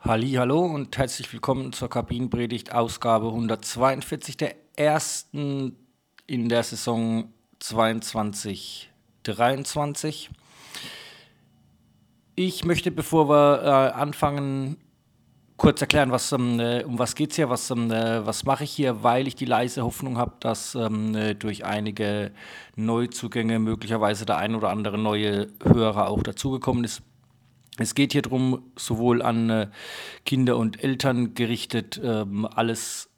Hallo und herzlich willkommen zur Kabinenpredigt Ausgabe 142 der ersten in der Saison 22 23. Ich möchte, bevor wir äh, anfangen, kurz erklären, was, ähm, äh, um was geht es hier, was, ähm, äh, was mache ich hier, weil ich die leise Hoffnung habe, dass ähm, äh, durch einige Neuzugänge möglicherweise der ein oder andere neue Hörer auch dazugekommen ist. Es geht hier darum, sowohl an äh, Kinder und Eltern gerichtet, ähm, alles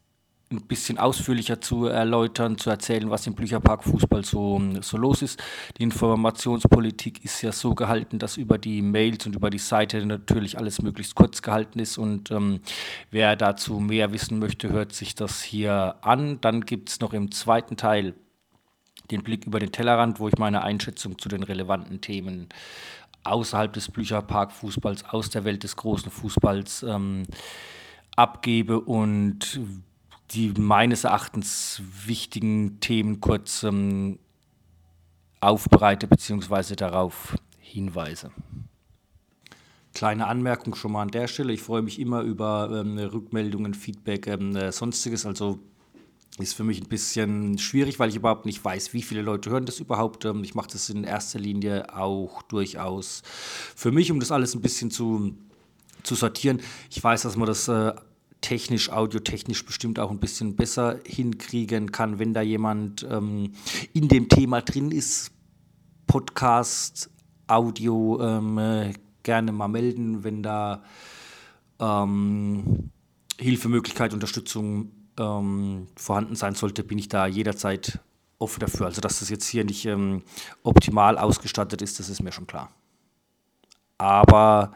ein bisschen ausführlicher zu erläutern, zu erzählen, was im Blücherpark Fußball so, so los ist. Die Informationspolitik ist ja so gehalten, dass über die Mails und über die Seite natürlich alles möglichst kurz gehalten ist. Und ähm, wer dazu mehr wissen möchte, hört sich das hier an. Dann gibt es noch im zweiten Teil den Blick über den Tellerrand, wo ich meine Einschätzung zu den relevanten Themen außerhalb des Blücherpark Fußballs, aus der Welt des großen Fußballs ähm, abgebe und die meines Erachtens wichtigen Themen kurz ähm, aufbereite bzw. darauf hinweise. Kleine Anmerkung schon mal an der Stelle. Ich freue mich immer über ähm, Rückmeldungen, Feedback, ähm, äh, sonstiges. Also ist für mich ein bisschen schwierig, weil ich überhaupt nicht weiß, wie viele Leute hören das überhaupt. Ähm, ich mache das in erster Linie auch durchaus für mich, um das alles ein bisschen zu, zu sortieren. Ich weiß, dass man das äh, technisch, audiotechnisch bestimmt auch ein bisschen besser hinkriegen kann, wenn da jemand ähm, in dem Thema drin ist. Podcast, Audio, ähm, äh, gerne mal melden, wenn da ähm, Hilfemöglichkeit, Unterstützung ähm, vorhanden sein sollte, bin ich da jederzeit offen dafür. Also, dass das jetzt hier nicht ähm, optimal ausgestattet ist, das ist mir schon klar. Aber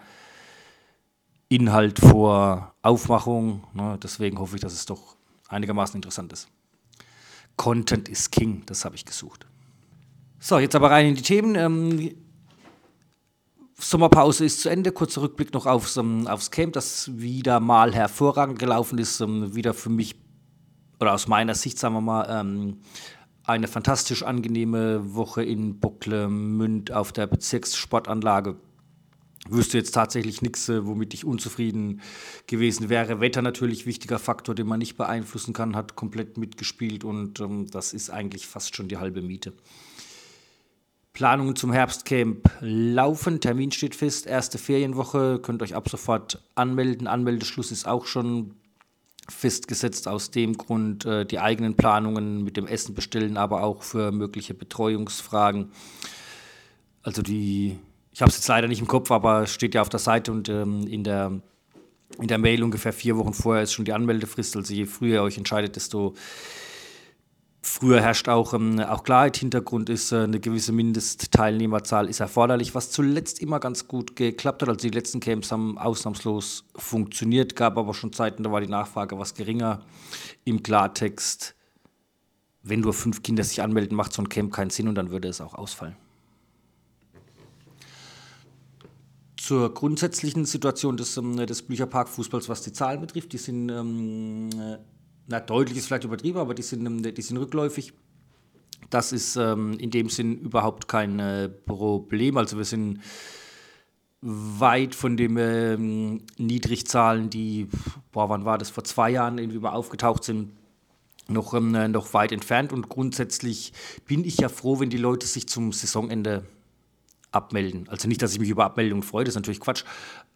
Inhalt vor Aufmachung. Ne? Deswegen hoffe ich, dass es doch einigermaßen interessant ist. Content is King, das habe ich gesucht. So, jetzt aber rein in die Themen. Ähm, Sommerpause ist zu Ende. Kurzer Rückblick noch aufs, ähm, aufs Camp, das wieder mal hervorragend gelaufen ist. Ähm, wieder für mich, oder aus meiner Sicht, sagen wir mal, ähm, eine fantastisch angenehme Woche in Bocklemünd auf der Bezirkssportanlage wüsste jetzt tatsächlich nichts, äh, womit ich unzufrieden gewesen wäre. Wetter natürlich wichtiger Faktor, den man nicht beeinflussen kann, hat komplett mitgespielt und ähm, das ist eigentlich fast schon die halbe Miete. Planungen zum Herbstcamp laufen, Termin steht fest, erste Ferienwoche, könnt euch ab sofort anmelden. Anmeldeschluss ist auch schon festgesetzt aus dem Grund, äh, die eigenen Planungen mit dem Essen bestellen, aber auch für mögliche Betreuungsfragen. Also die ich habe es jetzt leider nicht im Kopf, aber steht ja auf der Seite und ähm, in, der, in der Mail ungefähr vier Wochen vorher ist schon die Anmeldefrist. Also je früher ihr euch entscheidet, desto früher herrscht auch, ähm, auch Klarheit. Hintergrund ist, äh, eine gewisse Mindestteilnehmerzahl ist erforderlich, was zuletzt immer ganz gut geklappt hat. Also die letzten Camps haben ausnahmslos funktioniert, gab aber schon Zeiten, da war die Nachfrage was geringer. Im Klartext, wenn nur fünf Kinder sich anmelden, macht so ein Camp keinen Sinn und dann würde es auch ausfallen. zur grundsätzlichen Situation des, ähm, des Bücherpark-Fußballs, was die Zahlen betrifft. Die sind, ähm, äh, na, deutlich ist vielleicht übertrieben, aber die sind, ähm, die sind rückläufig. Das ist ähm, in dem Sinn überhaupt kein äh, Problem. Also wir sind weit von den ähm, Niedrigzahlen, die, boah, wann war das, vor zwei Jahren irgendwie mal aufgetaucht sind, noch, ähm, noch weit entfernt. Und grundsätzlich bin ich ja froh, wenn die Leute sich zum Saisonende abmelden. Also nicht, dass ich mich über Abmeldungen freue, das ist natürlich Quatsch.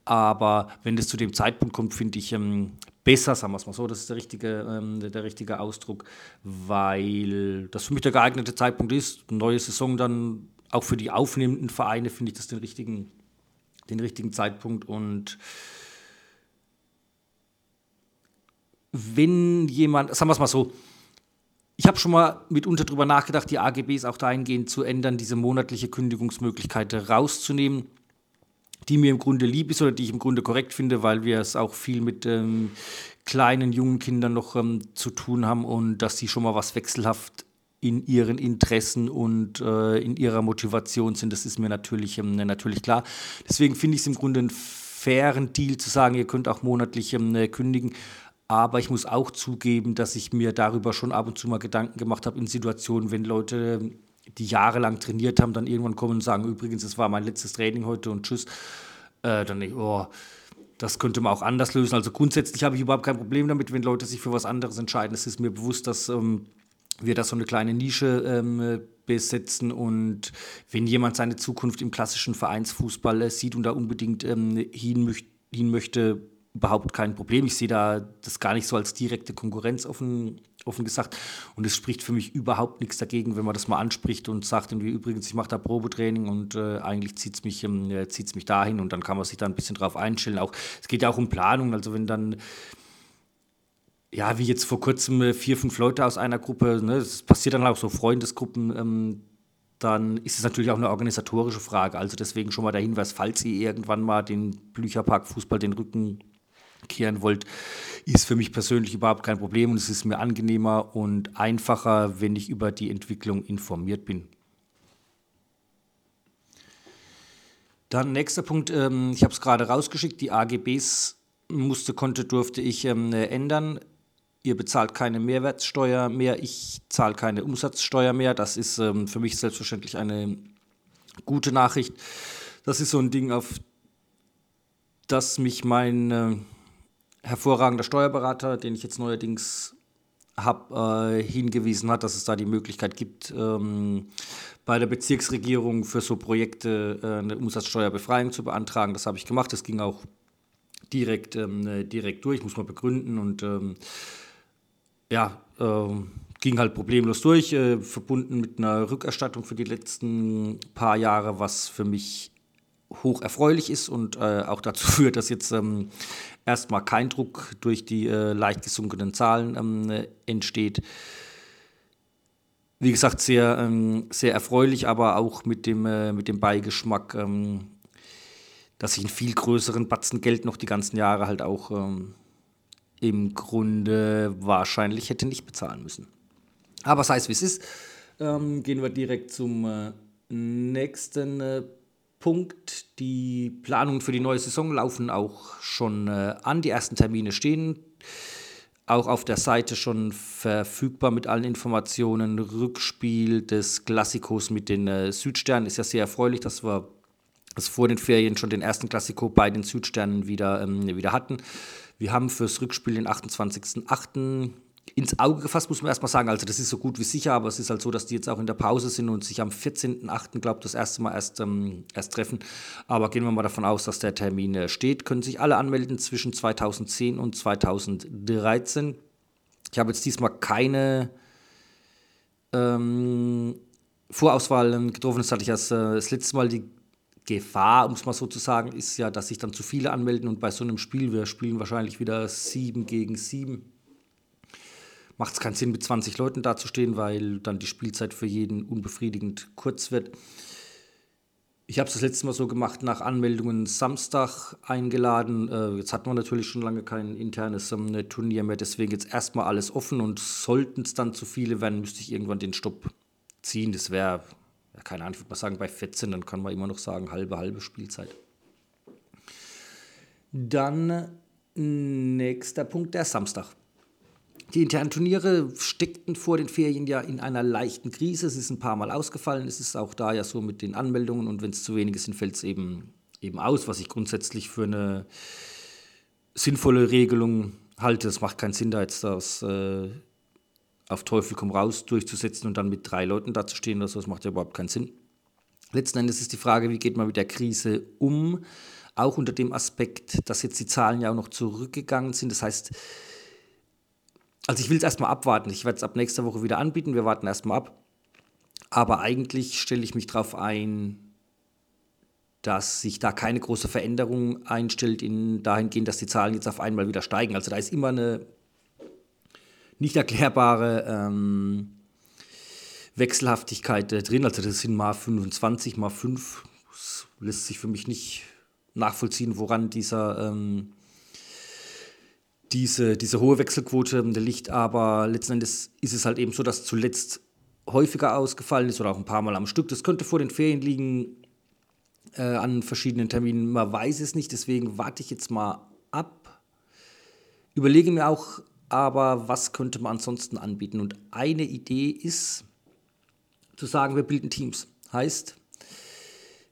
Aber wenn das zu dem Zeitpunkt kommt, finde ich ähm, besser, sagen wir es mal so, das ist der richtige, ähm, der, der, richtige Ausdruck, weil das für mich der geeignete Zeitpunkt ist. neue Saison dann auch für die aufnehmenden Vereine finde ich das den richtigen, den richtigen Zeitpunkt. Und wenn jemand, sagen wir es mal so, ich habe schon mal mitunter darüber nachgedacht, die AGBs auch dahingehend zu ändern, diese monatliche Kündigungsmöglichkeit rauszunehmen, die mir im Grunde lieb ist oder die ich im Grunde korrekt finde, weil wir es auch viel mit ähm, kleinen, jungen Kindern noch ähm, zu tun haben und dass sie schon mal was wechselhaft in ihren Interessen und äh, in ihrer Motivation sind, das ist mir natürlich, ähm, natürlich klar. Deswegen finde ich es im Grunde einen fairen Deal zu sagen, ihr könnt auch monatlich ähm, kündigen. Aber ich muss auch zugeben, dass ich mir darüber schon ab und zu mal Gedanken gemacht habe in Situationen, wenn Leute, die jahrelang trainiert haben, dann irgendwann kommen und sagen, übrigens, das war mein letztes Training heute und tschüss. Äh, dann ich, oh, das könnte man auch anders lösen. Also grundsätzlich habe ich überhaupt kein Problem damit, wenn Leute sich für was anderes entscheiden. Es ist mir bewusst, dass ähm, wir da so eine kleine Nische ähm, besetzen und wenn jemand seine Zukunft im klassischen Vereinsfußball äh, sieht und da unbedingt ähm, hin, möcht hin möchte, überhaupt kein Problem. Ich sehe da das gar nicht so als direkte Konkurrenz offen, offen gesagt. Und es spricht für mich überhaupt nichts dagegen, wenn man das mal anspricht und sagt, irgendwie, übrigens, ich mache da Probetraining und äh, eigentlich zieht es mich, ähm, mich dahin und dann kann man sich da ein bisschen drauf einstellen. Auch, es geht ja auch um Planung, also wenn dann ja, wie jetzt vor kurzem äh, vier, fünf Leute aus einer Gruppe, ne, das passiert dann auch so Freundesgruppen, ähm, dann ist es natürlich auch eine organisatorische Frage. Also deswegen schon mal der Hinweis, falls ihr irgendwann mal den Blücherpark Fußball den Rücken kehren wollt, ist für mich persönlich überhaupt kein Problem und es ist mir angenehmer und einfacher, wenn ich über die Entwicklung informiert bin. Dann nächster Punkt, ähm, ich habe es gerade rausgeschickt, die AGBs musste, konnte, durfte ich ähm, ändern. Ihr bezahlt keine Mehrwertsteuer mehr, ich zahle keine Umsatzsteuer mehr. Das ist ähm, für mich selbstverständlich eine gute Nachricht. Das ist so ein Ding, auf das mich mein äh, hervorragender Steuerberater, den ich jetzt neuerdings habe, äh, hingewiesen hat, dass es da die Möglichkeit gibt, ähm, bei der Bezirksregierung für so Projekte äh, eine Umsatzsteuerbefreiung zu beantragen. Das habe ich gemacht. Das ging auch direkt, ähm, direkt durch, muss man begründen und ähm, ja, äh, ging halt problemlos durch, äh, verbunden mit einer Rückerstattung für die letzten paar Jahre, was für mich hoch erfreulich ist und äh, auch dazu führt, dass jetzt ähm, erstmal kein Druck durch die äh, leicht gesunkenen Zahlen ähm, entsteht. Wie gesagt, sehr, ähm, sehr erfreulich, aber auch mit dem, äh, mit dem Beigeschmack, ähm, dass ich einen viel größeren Batzen Geld noch die ganzen Jahre halt auch ähm, im Grunde wahrscheinlich hätte nicht bezahlen müssen. Aber sei es wie es ist, ähm, gehen wir direkt zum äh, nächsten äh, Punkt. Die Planungen für die neue Saison laufen auch schon äh, an. Die ersten Termine stehen auch auf der Seite schon verfügbar mit allen Informationen. Rückspiel des Klassikos mit den äh, Südsternen ist ja sehr erfreulich, dass wir das vor den Ferien schon den ersten Klassiko bei den Südsternen wieder, ähm, wieder hatten. Wir haben fürs Rückspiel den 28.08 ins Auge gefasst, muss man erstmal sagen. Also das ist so gut wie sicher, aber es ist halt so, dass die jetzt auch in der Pause sind und sich am 14.8., glaube ich, das erste Mal erst, ähm, erst treffen. Aber gehen wir mal davon aus, dass der Termin äh, steht. Können sich alle anmelden zwischen 2010 und 2013. Ich habe jetzt diesmal keine ähm, Vorauswahl getroffen. Das hatte ich erst äh, das letzte Mal. Die Gefahr, um es mal so zu sagen, ist ja, dass sich dann zu viele anmelden und bei so einem Spiel, wir spielen wahrscheinlich wieder 7 gegen 7 macht es keinen Sinn, mit 20 Leuten dazustehen, weil dann die Spielzeit für jeden unbefriedigend kurz wird. Ich habe es das letzte Mal so gemacht, nach Anmeldungen Samstag eingeladen. Äh, jetzt hatten wir natürlich schon lange kein internes ähm, Turnier mehr, deswegen jetzt erstmal alles offen und sollten es dann zu viele werden, müsste ich irgendwann den Stopp ziehen. Das wäre, ja, keine Ahnung, ich würde mal sagen, bei 14, dann kann man immer noch sagen, halbe, halbe Spielzeit. Dann nächster Punkt, der Samstag. Die internen Turniere steckten vor den Ferien ja in einer leichten Krise. Es ist ein paar Mal ausgefallen. Es ist auch da ja so mit den Anmeldungen und wenn es zu wenige sind, fällt es eben, eben aus, was ich grundsätzlich für eine sinnvolle Regelung halte. Es macht keinen Sinn, da jetzt das äh, auf Teufel komm raus durchzusetzen und dann mit drei Leuten dazustehen. Also das macht ja überhaupt keinen Sinn. Letzten Endes ist die Frage, wie geht man mit der Krise um? Auch unter dem Aspekt, dass jetzt die Zahlen ja auch noch zurückgegangen sind. Das heißt, also ich will es erstmal abwarten. Ich werde es ab nächster Woche wieder anbieten. Wir warten erstmal ab. Aber eigentlich stelle ich mich darauf ein, dass sich da keine große Veränderung einstellt, in dahingehend, dass die Zahlen jetzt auf einmal wieder steigen. Also da ist immer eine nicht erklärbare ähm, Wechselhaftigkeit äh, drin. Also das sind mal 25, mal 5. Das lässt sich für mich nicht nachvollziehen, woran dieser ähm, diese, diese hohe Wechselquote liegt, aber letzten Endes ist es halt eben so, dass zuletzt häufiger ausgefallen ist oder auch ein paar Mal am Stück. Das könnte vor den Ferien liegen äh, an verschiedenen Terminen. Man weiß es nicht, deswegen warte ich jetzt mal ab. Überlege mir auch aber, was könnte man ansonsten anbieten. Und eine Idee ist, zu sagen, wir bilden Teams. Heißt,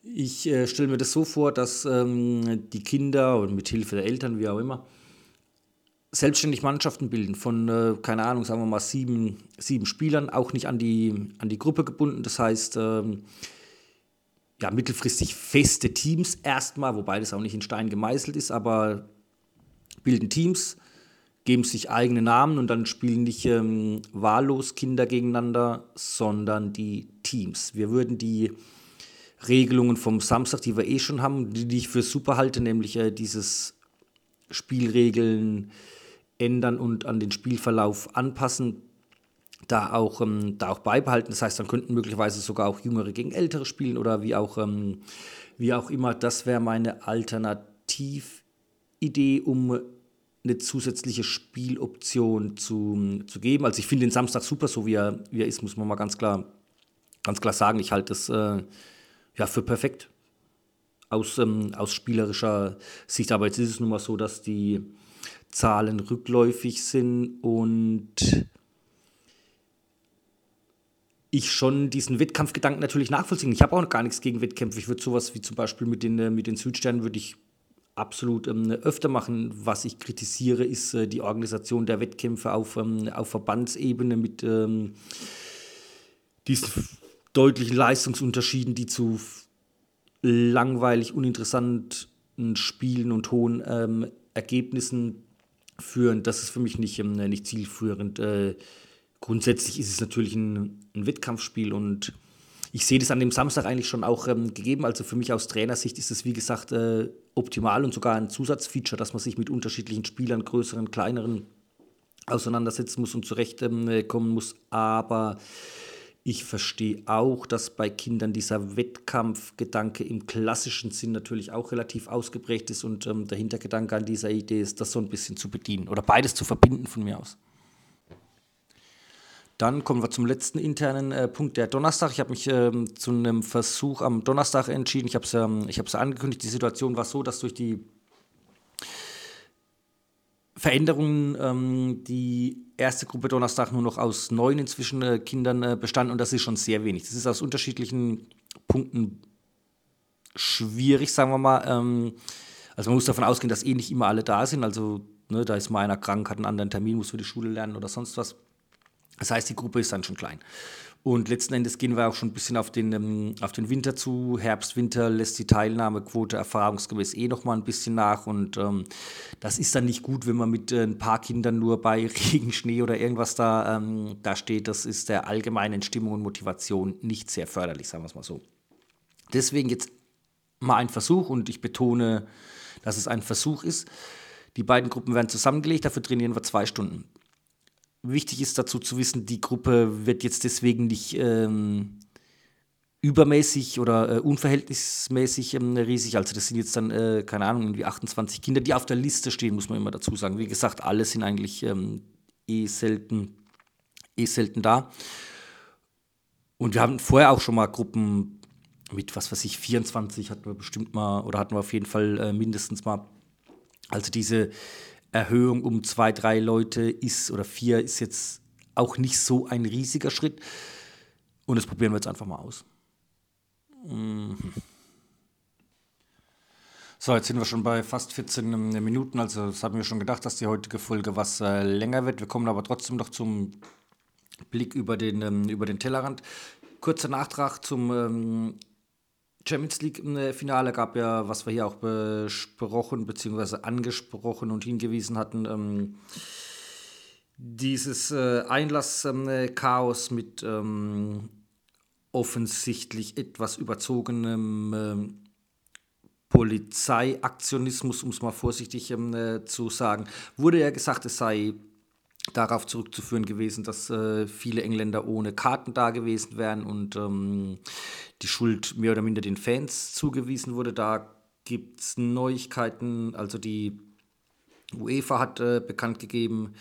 Ich äh, stelle mir das so vor, dass ähm, die Kinder und mit Hilfe der Eltern, wie auch immer, selbstständig Mannschaften bilden von, äh, keine Ahnung, sagen wir mal sieben, sieben Spielern, auch nicht an die, an die Gruppe gebunden. Das heißt, ähm, ja, mittelfristig feste Teams erstmal, wobei das auch nicht in Stein gemeißelt ist, aber bilden Teams, geben sich eigene Namen und dann spielen nicht ähm, wahllos Kinder gegeneinander, sondern die Teams. Wir würden die Regelungen vom Samstag, die wir eh schon haben, die ich für super halte, nämlich äh, dieses Spielregeln ändern und an den Spielverlauf anpassen, da auch, ähm, da auch beibehalten. Das heißt, dann könnten möglicherweise sogar auch Jüngere gegen Ältere spielen oder wie auch, ähm, wie auch immer. Das wäre meine Alternatividee, um eine zusätzliche Spieloption zu, zu geben. Also ich finde den Samstag super, so wie er, wie er ist, muss man mal ganz klar, ganz klar sagen. Ich halte das äh, ja, für perfekt aus, ähm, aus spielerischer Sicht. Aber jetzt ist es nun mal so, dass die Zahlen rückläufig sind und ich schon diesen Wettkampfgedanken natürlich nachvollziehen. Ich habe auch gar nichts gegen Wettkämpfe. Ich würde sowas wie zum Beispiel mit den, äh, mit den Südsternen würde ich absolut ähm, öfter machen. Was ich kritisiere, ist äh, die Organisation der Wettkämpfe auf, ähm, auf Verbandsebene mit ähm, diesen deutlichen Leistungsunterschieden, die zu langweilig, uninteressanten Spielen und hohen ähm, Ergebnissen führen. Das ist für mich nicht, ähm, nicht zielführend. Äh, grundsätzlich ist es natürlich ein, ein Wettkampfspiel und ich sehe das an dem Samstag eigentlich schon auch ähm, gegeben. Also für mich aus Trainersicht ist es, wie gesagt, äh, optimal und sogar ein Zusatzfeature, dass man sich mit unterschiedlichen Spielern, größeren, kleineren, auseinandersetzen muss und zurechtkommen ähm, muss. Aber ich verstehe auch, dass bei Kindern dieser Wettkampfgedanke im klassischen Sinn natürlich auch relativ ausgeprägt ist und ähm, der Hintergedanke an dieser Idee ist, das so ein bisschen zu bedienen oder beides zu verbinden von mir aus. Dann kommen wir zum letzten internen äh, Punkt, der Donnerstag. Ich habe mich ähm, zu einem Versuch am Donnerstag entschieden. Ich habe es ähm, angekündigt. Die Situation war so, dass durch die Veränderungen ähm, die erste Gruppe Donnerstag nur noch aus neun inzwischen äh, Kindern äh, bestand und das ist schon sehr wenig. Das ist aus unterschiedlichen Punkten schwierig, sagen wir mal. Ähm, also man muss davon ausgehen, dass eh nicht immer alle da sind. Also ne, da ist mal einer krank, hat einen anderen Termin, muss für die Schule lernen oder sonst was. Das heißt, die Gruppe ist dann schon klein. Und letzten Endes gehen wir auch schon ein bisschen auf den, ähm, auf den Winter zu. Herbst, Winter lässt die Teilnahmequote erfahrungsgemäß eh noch mal ein bisschen nach. Und ähm, das ist dann nicht gut, wenn man mit äh, ein paar Kindern nur bei Regen, Schnee oder irgendwas da, ähm, da steht. Das ist der allgemeinen Stimmung und Motivation nicht sehr förderlich, sagen wir es mal so. Deswegen jetzt mal ein Versuch und ich betone, dass es ein Versuch ist. Die beiden Gruppen werden zusammengelegt, dafür trainieren wir zwei Stunden wichtig ist dazu zu wissen, die Gruppe wird jetzt deswegen nicht ähm, übermäßig oder äh, unverhältnismäßig ähm, riesig. Also das sind jetzt dann, äh, keine Ahnung, irgendwie 28 Kinder, die auf der Liste stehen, muss man immer dazu sagen. Wie gesagt, alle sind eigentlich ähm, eh selten, eh selten da. Und wir haben vorher auch schon mal Gruppen mit, was weiß ich, 24 hatten wir bestimmt mal, oder hatten wir auf jeden Fall äh, mindestens mal. Also diese Erhöhung um zwei, drei Leute ist oder vier ist jetzt auch nicht so ein riesiger Schritt. Und das probieren wir jetzt einfach mal aus. Mhm. So, jetzt sind wir schon bei fast 14 Minuten. Also, das haben wir schon gedacht, dass die heutige Folge was äh, länger wird. Wir kommen aber trotzdem noch zum Blick über den, ähm, über den Tellerrand. Kurzer Nachtrag zum ähm, Champions League-Finale gab ja, was wir hier auch besprochen bzw. angesprochen und hingewiesen hatten, ähm, dieses äh, Einlasschaos ähm, mit ähm, offensichtlich etwas überzogenem ähm, Polizeiaktionismus, um es mal vorsichtig ähm, äh, zu sagen, wurde ja gesagt, es sei darauf zurückzuführen gewesen, dass äh, viele Engländer ohne Karten da gewesen wären und ähm, die Schuld mehr oder minder den Fans zugewiesen wurde. Da gibt es Neuigkeiten. Also die UEFA hat äh, bekannt gegeben,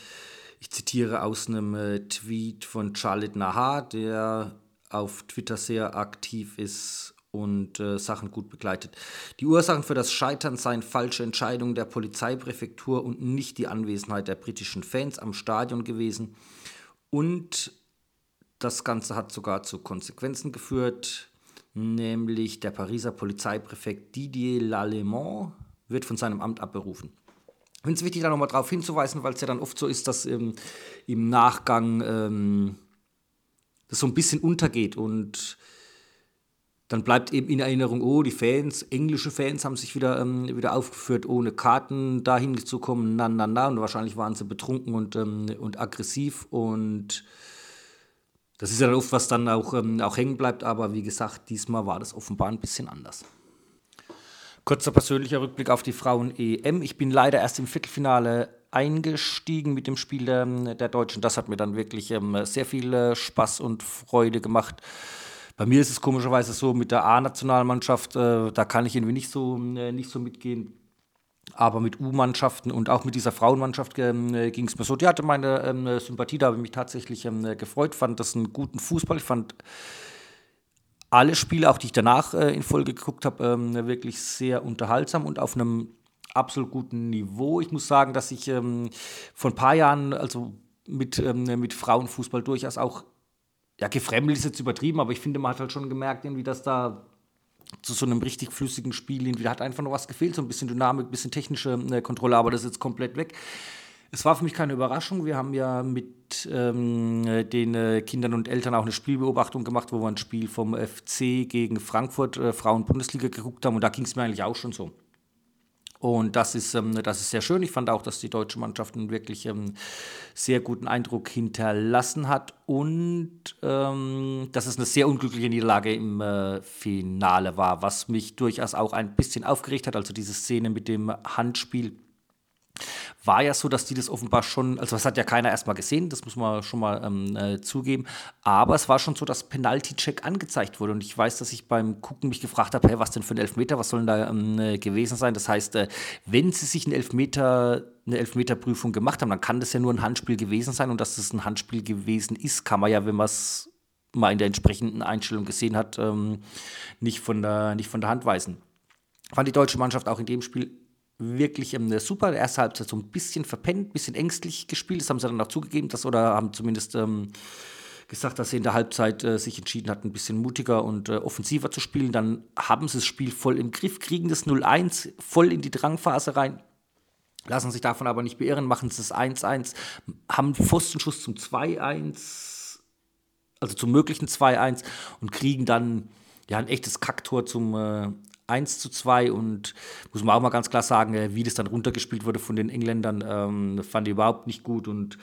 ich zitiere aus einem äh, Tweet von Charlotte Nahar, der auf Twitter sehr aktiv ist und äh, Sachen gut begleitet. Die Ursachen für das Scheitern seien falsche Entscheidungen der Polizeipräfektur und nicht die Anwesenheit der britischen Fans am Stadion gewesen. Und das Ganze hat sogar zu Konsequenzen geführt. nämlich der Pariser Polizeipräfekt Didier Lallemand wird von seinem Amt abberufen. Ich finde es wichtig, da nochmal darauf hinzuweisen, weil es ja dann oft so ist, dass ähm, im Nachgang ähm, das so ein bisschen untergeht und dann bleibt eben in Erinnerung, oh, die Fans, englische Fans haben sich wieder, ähm, wieder aufgeführt, ohne Karten dahin zu kommen, na, na, na, und wahrscheinlich waren sie betrunken und, ähm, und aggressiv und das ist ja dann oft, was dann auch, ähm, auch hängen bleibt, aber wie gesagt, diesmal war das offenbar ein bisschen anders. Kurzer persönlicher Rückblick auf die Frauen-EM. Ich bin leider erst im Viertelfinale eingestiegen mit dem Spiel der, der Deutschen. Das hat mir dann wirklich ähm, sehr viel äh, Spaß und Freude gemacht. Bei mir ist es komischerweise so mit der A-Nationalmannschaft, äh, da kann ich irgendwie nicht so, äh, nicht so mitgehen. Aber mit U-Mannschaften und auch mit dieser Frauenmannschaft äh, ging es mir so. Die hatte meine ähm, Sympathie, da habe ich mich tatsächlich ähm, gefreut, fand das einen guten Fußball. Ich fand alle Spiele, auch die ich danach äh, in Folge geguckt habe, ähm, wirklich sehr unterhaltsam und auf einem absolut guten Niveau. Ich muss sagen, dass ich ähm, vor ein paar Jahren, also mit, ähm, mit Frauenfußball durchaus auch, ja, gefremdelt ist jetzt übertrieben, aber ich finde, man hat halt schon gemerkt, irgendwie, dass da zu so einem richtig flüssigen Spiel irgendwie hat einfach noch was gefehlt, so ein bisschen Dynamik, ein bisschen technische äh, Kontrolle, aber das ist jetzt komplett weg. Es war für mich keine Überraschung. Wir haben ja mit ähm, den äh, Kindern und Eltern auch eine Spielbeobachtung gemacht, wo wir ein Spiel vom FC gegen Frankfurt äh, Frauen-Bundesliga geguckt haben und da ging es mir eigentlich auch schon so. Und das ist, ähm, das ist sehr schön. Ich fand auch, dass die deutsche Mannschaft einen wirklich ähm, sehr guten Eindruck hinterlassen hat und ähm, dass es eine sehr unglückliche Niederlage im äh, Finale war, was mich durchaus auch ein bisschen aufgeregt hat. Also diese Szene mit dem Handspiel war ja so, dass die das offenbar schon, also das hat ja keiner erstmal gesehen, das muss man schon mal ähm, äh, zugeben, aber es war schon so, dass Penalty-Check angezeigt wurde und ich weiß, dass ich beim Gucken mich gefragt habe, hey, was denn für ein Elfmeter, was soll denn da ähm, äh, gewesen sein? Das heißt, äh, wenn sie sich einen Elfmeter, eine Elfmeterprüfung gemacht haben, dann kann das ja nur ein Handspiel gewesen sein und dass das ein Handspiel gewesen ist, kann man ja, wenn man es mal in der entsprechenden Einstellung gesehen hat, ähm, nicht, von der, nicht von der Hand weisen. Fand die deutsche Mannschaft auch in dem Spiel wirklich ähm, super. Der erste Halbzeit so ein bisschen verpennt, ein bisschen ängstlich gespielt. Das haben sie dann auch zugegeben, dass, oder haben zumindest ähm, gesagt, dass sie in der Halbzeit äh, sich entschieden hatten, ein bisschen mutiger und äh, offensiver zu spielen. Dann haben sie das Spiel voll im Griff, kriegen das 0-1 voll in die Drangphase rein. Lassen sich davon aber nicht beirren, machen sie das 1-1, haben Pfostenschuss zum 2-1, also zum möglichen 2-1 und kriegen dann ja ein echtes Kacktor zum äh, 1 zu 2 und muss man auch mal ganz klar sagen, äh, wie das dann runtergespielt wurde von den Engländern, ähm, fand ich überhaupt nicht gut und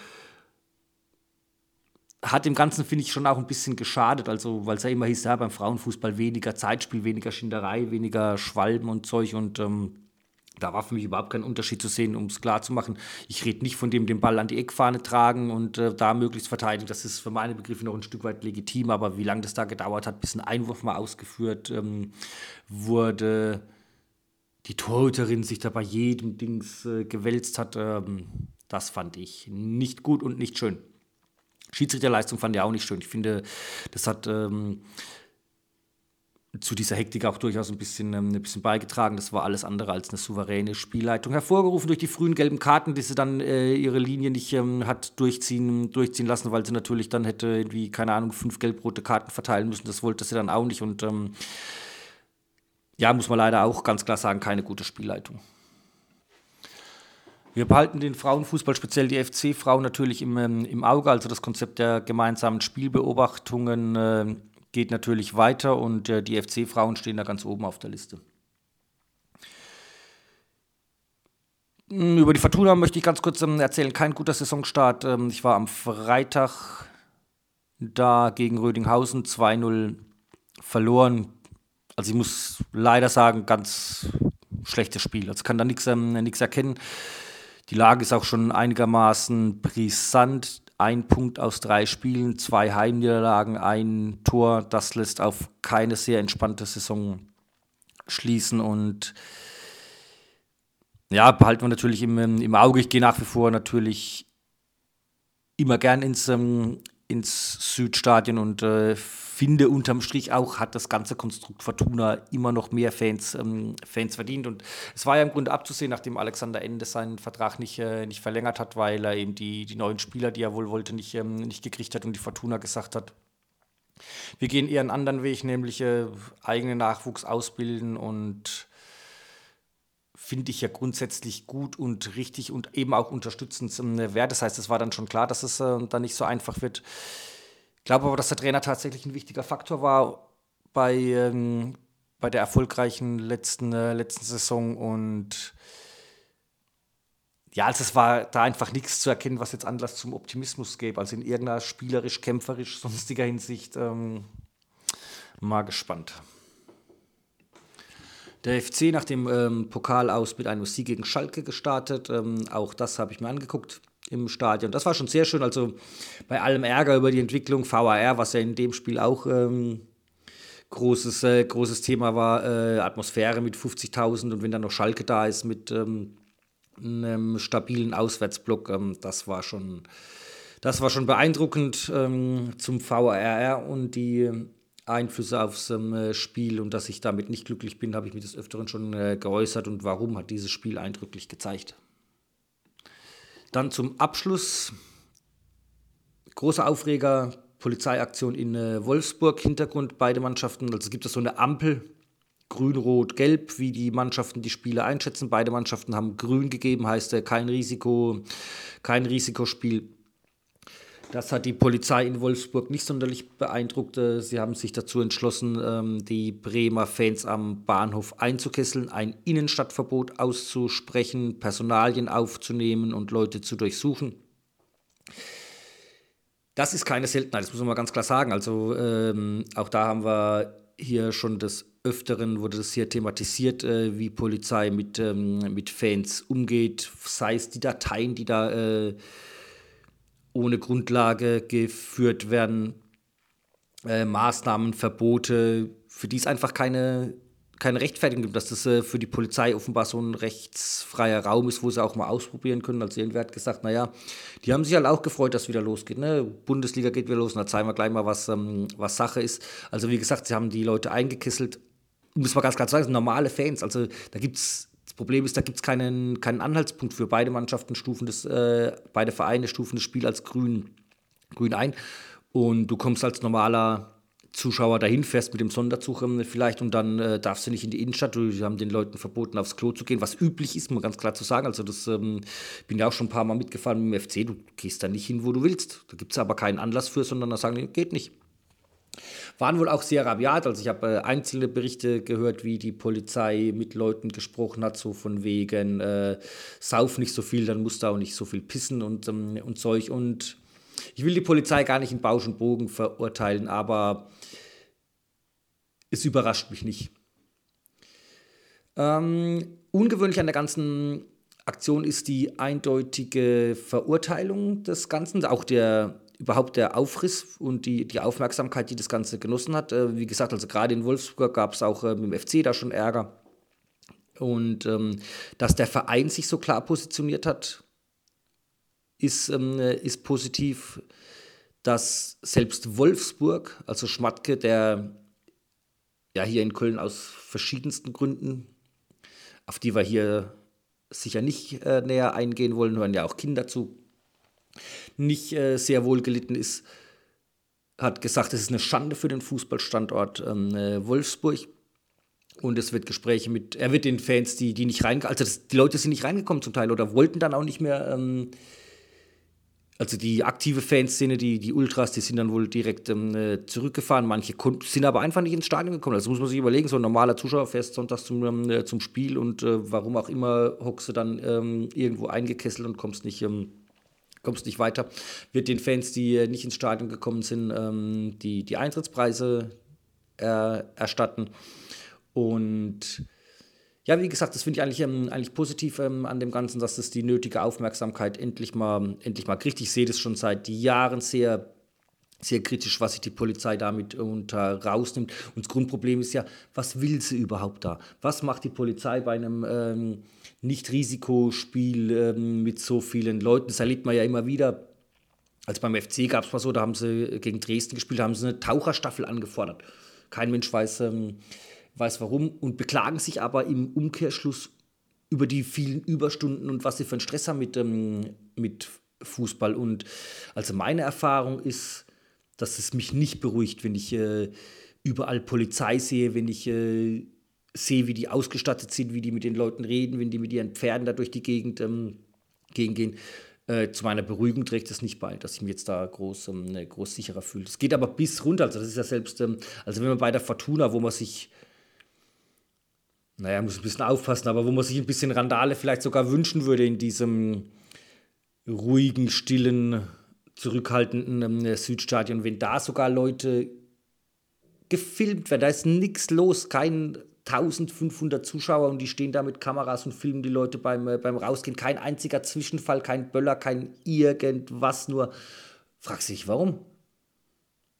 hat dem Ganzen, finde ich, schon auch ein bisschen geschadet. Also, weil es ja immer hieß, ja, beim Frauenfußball weniger Zeitspiel, weniger Schinderei, weniger Schwalben und Zeug und ähm, da war für mich überhaupt kein Unterschied zu sehen, um es klar zu machen. Ich rede nicht von dem, den Ball an die Eckfahne tragen und äh, da möglichst verteidigen. Das ist für meine Begriffe noch ein Stück weit legitim, aber wie lange das da gedauert hat, bis ein Einwurf mal ausgeführt ähm, wurde, die Torhüterin sich da bei jedem Dings äh, gewälzt hat, ähm, das fand ich nicht gut und nicht schön. Schiedsrichterleistung fand ich auch nicht schön. Ich finde, das hat. Ähm, zu dieser Hektik auch durchaus ein bisschen, ähm, ein bisschen beigetragen. Das war alles andere als eine souveräne Spielleitung. Hervorgerufen durch die frühen gelben Karten, die sie dann äh, ihre Linie nicht ähm, hat durchziehen, durchziehen lassen, weil sie natürlich dann hätte irgendwie, keine Ahnung, fünf gelb-rote Karten verteilen müssen. Das wollte sie dann auch nicht. Und ähm, ja, muss man leider auch ganz klar sagen, keine gute Spielleitung. Wir behalten den Frauenfußball, speziell die FC-Frauen, natürlich im, ähm, im Auge. Also das Konzept der gemeinsamen Spielbeobachtungen. Äh, geht natürlich weiter und äh, die FC-Frauen stehen da ganz oben auf der Liste. Hm, über die Fortuna möchte ich ganz kurz ähm, erzählen. Kein guter Saisonstart. Ähm, ich war am Freitag da gegen Rödinghausen 2-0 verloren. Also ich muss leider sagen, ganz schlechtes Spiel. Also kann da nichts ähm, erkennen. Die Lage ist auch schon einigermaßen brisant ein Punkt aus drei Spielen, zwei Heimniederlagen, ein Tor. Das lässt auf keine sehr entspannte Saison schließen und ja, behalten wir natürlich im, im Auge. Ich gehe nach wie vor natürlich immer gern ins, ähm, ins Südstadion und äh, finde unterm Strich auch, hat das ganze Konstrukt Fortuna immer noch mehr Fans, ähm, Fans verdient. Und es war ja im Grunde abzusehen, nachdem Alexander Ende seinen Vertrag nicht, äh, nicht verlängert hat, weil er eben die, die neuen Spieler, die er wohl wollte, nicht, ähm, nicht gekriegt hat und die Fortuna gesagt hat, Wir gehen eher einen anderen Weg, nämlich äh, eigenen Nachwuchs ausbilden und finde ich ja grundsätzlich gut und richtig und eben auch unterstützend äh, wert. Das heißt, es war dann schon klar, dass es äh, dann nicht so einfach wird. Glaube aber, dass der Trainer tatsächlich ein wichtiger Faktor war bei, ähm, bei der erfolgreichen letzten, äh, letzten Saison und ja, also es war da einfach nichts zu erkennen, was jetzt Anlass zum Optimismus gäbe. Also in irgendeiner spielerisch, kämpferisch, sonstiger Hinsicht ähm, mal gespannt. Der FC nach dem ähm, Pokal aus mit einem Sieg gegen Schalke gestartet. Ähm, auch das habe ich mir angeguckt im Stadion. Das war schon sehr schön. Also bei allem Ärger über die Entwicklung VAR, was ja in dem Spiel auch ähm, großes, äh, großes Thema war, äh, Atmosphäre mit 50.000 und wenn dann noch Schalke da ist mit ähm, einem stabilen Auswärtsblock, ähm, das war schon, das war schon beeindruckend ähm, zum VAR und die Einflüsse aufs ähm, Spiel und dass ich damit nicht glücklich bin, habe ich mir des Öfteren schon äh, geäußert und warum hat dieses Spiel eindrücklich gezeigt. Dann zum Abschluss. Großer Aufreger, Polizeiaktion in äh, Wolfsburg, Hintergrund beide Mannschaften. Also gibt es so eine Ampel, grün, rot, gelb, wie die Mannschaften die Spiele einschätzen. Beide Mannschaften haben grün gegeben, heißt äh, kein Risiko, kein Risikospiel. Das hat die Polizei in Wolfsburg nicht sonderlich beeindruckt. Äh, sie haben sich dazu entschlossen, ähm, die Bremer Fans am Bahnhof einzukesseln, ein Innenstadtverbot auszusprechen, Personalien aufzunehmen und Leute zu durchsuchen. Das ist keine Seltenheit, das muss man mal ganz klar sagen. Also ähm, auch da haben wir hier schon des Öfteren, wurde das hier thematisiert, äh, wie Polizei mit, ähm, mit Fans umgeht, sei es die Dateien, die da äh, ohne Grundlage geführt werden, äh, Maßnahmen, Verbote, für die es einfach keine, keine Rechtfertigung gibt, dass das äh, für die Polizei offenbar so ein rechtsfreier Raum ist, wo sie auch mal ausprobieren können. Also irgendwer hat gesagt, naja, die haben sich halt auch gefreut, dass wieder losgeht. Ne? Bundesliga geht wieder los und da zeigen wir gleich mal, was, ähm, was Sache ist. Also wie gesagt, sie haben die Leute eingekesselt. Muss man ganz klar sagen, normale Fans. Also da gibt es das Problem ist, da gibt es keinen, keinen Anhaltspunkt für. Beide Mannschaften stufen das, äh, beide Vereine stufen das Spiel als grün, grün ein. Und du kommst als normaler Zuschauer dahin, fährst mit dem Sonderzug ähm, vielleicht und dann äh, darfst du nicht in die Innenstadt. Wir haben den Leuten verboten, aufs Klo zu gehen, was üblich ist, muss ganz klar zu sagen. Also das ähm, bin ja auch schon ein paar Mal mitgefahren mit dem FC. Du gehst da nicht hin, wo du willst. Da gibt es aber keinen Anlass für, sondern da sagen die, geht nicht. Waren wohl auch sehr rabiat. Also ich habe äh, einzelne Berichte gehört, wie die Polizei mit Leuten gesprochen hat, so von wegen, äh, sauf nicht so viel, dann musst du auch nicht so viel pissen und, ähm, und Zeug. Und ich will die Polizei gar nicht in Bausch und Bogen verurteilen, aber es überrascht mich nicht. Ähm, ungewöhnlich an der ganzen Aktion ist die eindeutige Verurteilung des Ganzen, auch der überhaupt der Aufriss und die, die Aufmerksamkeit, die das Ganze genossen hat. Äh, wie gesagt, also gerade in Wolfsburg gab es auch äh, mit dem FC da schon Ärger. Und ähm, dass der Verein sich so klar positioniert hat, ist, ähm, ist positiv. Dass selbst Wolfsburg, also Schmatke, der ja hier in Köln aus verschiedensten Gründen, auf die wir hier sicher nicht äh, näher eingehen wollen, hören ja auch Kinder zu, nicht äh, sehr wohl gelitten ist, hat gesagt, es ist eine Schande für den Fußballstandort ähm, äh, Wolfsburg. Und es wird Gespräche mit, er wird den Fans, die, die nicht reingekommen, also das, die Leute sind nicht reingekommen zum Teil oder wollten dann auch nicht mehr, ähm, also die aktive Fanszene, die, die Ultras, die sind dann wohl direkt ähm, äh, zurückgefahren. Manche sind aber einfach nicht ins Stadion gekommen. Das muss man sich überlegen. So ein normaler Zuschauer fährst sonntags zum, ähm, äh, zum Spiel und äh, warum auch immer hockst du dann ähm, irgendwo eingekesselt und kommst nicht ähm, kommst nicht weiter, wird den Fans, die äh, nicht ins Stadion gekommen sind, ähm, die, die Eintrittspreise äh, erstatten. Und ja, wie gesagt, das finde ich eigentlich, ähm, eigentlich positiv ähm, an dem Ganzen, dass das die nötige Aufmerksamkeit endlich mal, endlich mal kriegt. Ich sehe das schon seit Jahren sehr sehr kritisch, was sich die Polizei damit unter rausnimmt. Und das Grundproblem ist ja, was will sie überhaupt da? Was macht die Polizei bei einem ähm, Nicht-Risikospiel ähm, mit so vielen Leuten? Das erlebt man ja immer wieder. Also beim FC gab es mal so, da haben sie gegen Dresden gespielt, da haben sie eine Taucherstaffel angefordert. Kein Mensch weiß, ähm, weiß warum und beklagen sich aber im Umkehrschluss über die vielen Überstunden und was sie für einen Stress haben mit, ähm, mit Fußball. Und also meine Erfahrung ist, dass es mich nicht beruhigt, wenn ich äh, überall Polizei sehe, wenn ich äh, sehe, wie die ausgestattet sind, wie die mit den Leuten reden, wenn die mit ihren Pferden da durch die Gegend ähm, gehen. Äh, zu meiner Beruhigung trägt das nicht bei, dass ich mich jetzt da groß, ähm, ne, groß sicherer fühle. Es geht aber bis runter, also das ist ja selbst, ähm, also wenn man bei der Fortuna, wo man sich, naja, muss ein bisschen aufpassen, aber wo man sich ein bisschen Randale vielleicht sogar wünschen würde in diesem ruhigen, stillen, zurückhaltenden ähm, Südstadion, wenn da sogar Leute gefilmt werden, da ist nichts los, kein 1500 Zuschauer und die stehen da mit Kameras und filmen die Leute beim, äh, beim Rausgehen. Kein einziger Zwischenfall, kein Böller, kein irgendwas, nur fragst dich, warum?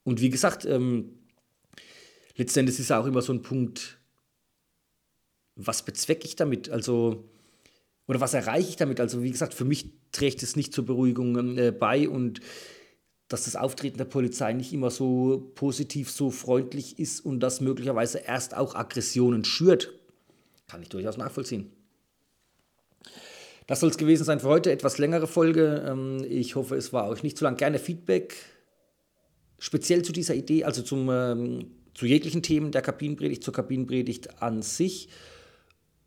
Und wie gesagt, ähm, letztendlich ist ja auch immer so ein Punkt, was bezwecke ich damit? Also, oder was erreiche ich damit? Also, wie gesagt, für mich trägt es nicht zur Beruhigung äh, bei und dass das Auftreten der Polizei nicht immer so positiv, so freundlich ist und das möglicherweise erst auch Aggressionen schürt, kann ich durchaus nachvollziehen. Das soll es gewesen sein für heute. Etwas längere Folge. Ähm, ich hoffe, es war euch nicht zu lang. Gerne Feedback, speziell zu dieser Idee, also zum, ähm, zu jeglichen Themen der Kabinenpredigt, zur Kabinenpredigt an sich.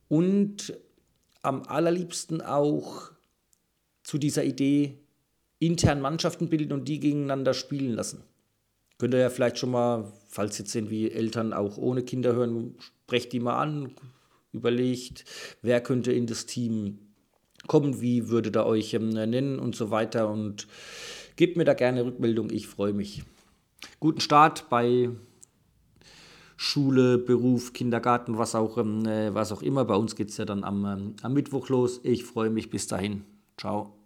Und am allerliebsten auch zu dieser Idee, intern Mannschaften bilden und die gegeneinander spielen lassen. Könnt ihr ja vielleicht schon mal, falls jetzt irgendwie Eltern auch ohne Kinder hören, sprecht die mal an, überlegt, wer könnte in das Team kommen, wie würdet ihr euch ähm, nennen und so weiter und gebt mir da gerne Rückmeldung, ich freue mich. Guten Start bei Schule, Beruf, Kindergarten, was auch, ähm, äh, was auch immer. Bei uns geht es ja dann am, ähm, am Mittwoch los. Ich freue mich bis dahin. Ciao.